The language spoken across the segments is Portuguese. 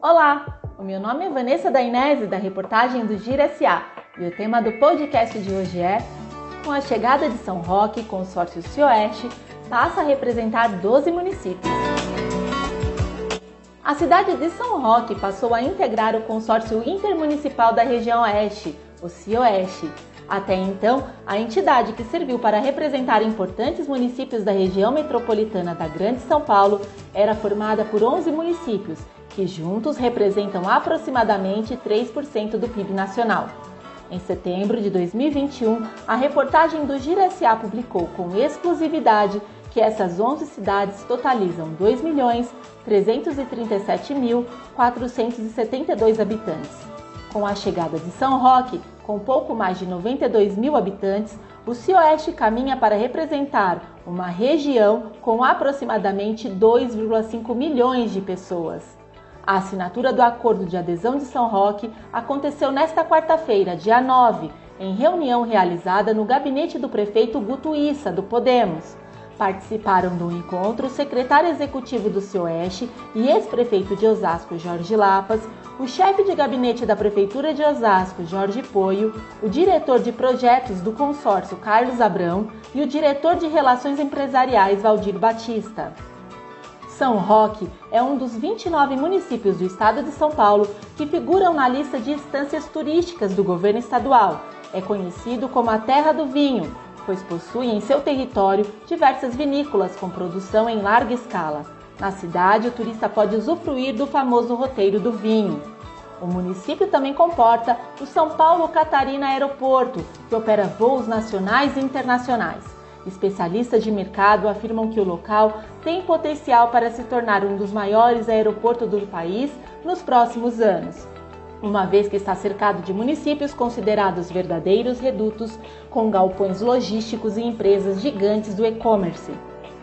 Olá, o meu nome é Vanessa Dainese, da reportagem do Gira SA, e o tema do podcast de hoje é Com a chegada de São Roque, consórcio Cioeste passa a representar 12 municípios. A cidade de São Roque passou a integrar o consórcio intermunicipal da região Oeste, o CIOeste. Até então, a entidade que serviu para representar importantes municípios da região metropolitana da Grande São Paulo era formada por 11 municípios, que juntos representam aproximadamente 3% do PIB nacional. Em setembro de 2021, a reportagem do Gira SA publicou com exclusividade que essas 11 cidades totalizam 2.337.472 habitantes. Com a chegada de São Roque, com pouco mais de 92 mil habitantes, o Cioeste caminha para representar uma região com aproximadamente 2,5 milhões de pessoas. A assinatura do acordo de adesão de São Roque aconteceu nesta quarta-feira, dia 9, em reunião realizada no gabinete do prefeito Guto Issa, do Podemos. Participaram do encontro o secretário executivo do CIOeste e ex-prefeito de Osasco, Jorge Lapas, o chefe de gabinete da Prefeitura de Osasco, Jorge Poio, o diretor de projetos do consórcio, Carlos Abrão, e o diretor de relações empresariais, Valdir Batista. São Roque é um dos 29 municípios do estado de São Paulo que figuram na lista de instâncias turísticas do governo estadual. É conhecido como a Terra do Vinho, pois possui em seu território diversas vinícolas com produção em larga escala. Na cidade, o turista pode usufruir do famoso roteiro do vinho. O município também comporta o São Paulo Catarina Aeroporto, que opera voos nacionais e internacionais. Especialistas de mercado afirmam que o local tem potencial para se tornar um dos maiores aeroportos do país nos próximos anos, uma vez que está cercado de municípios considerados verdadeiros redutos com galpões logísticos e empresas gigantes do e-commerce.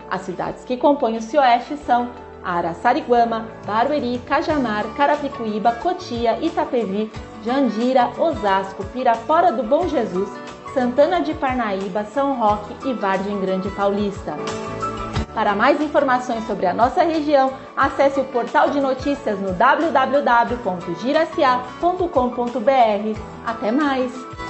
As cidades que compõem o Cioeste são Araçariguama, Barueri, Cajamar, Carapicuíba, Cotia, Itapevi, Jandira, Osasco, Pirapora do Bom Jesus, Santana de Parnaíba, São Roque e Vargem Grande Paulista. Para mais informações sobre a nossa região, acesse o portal de notícias no www.giracia.com.br. Até mais!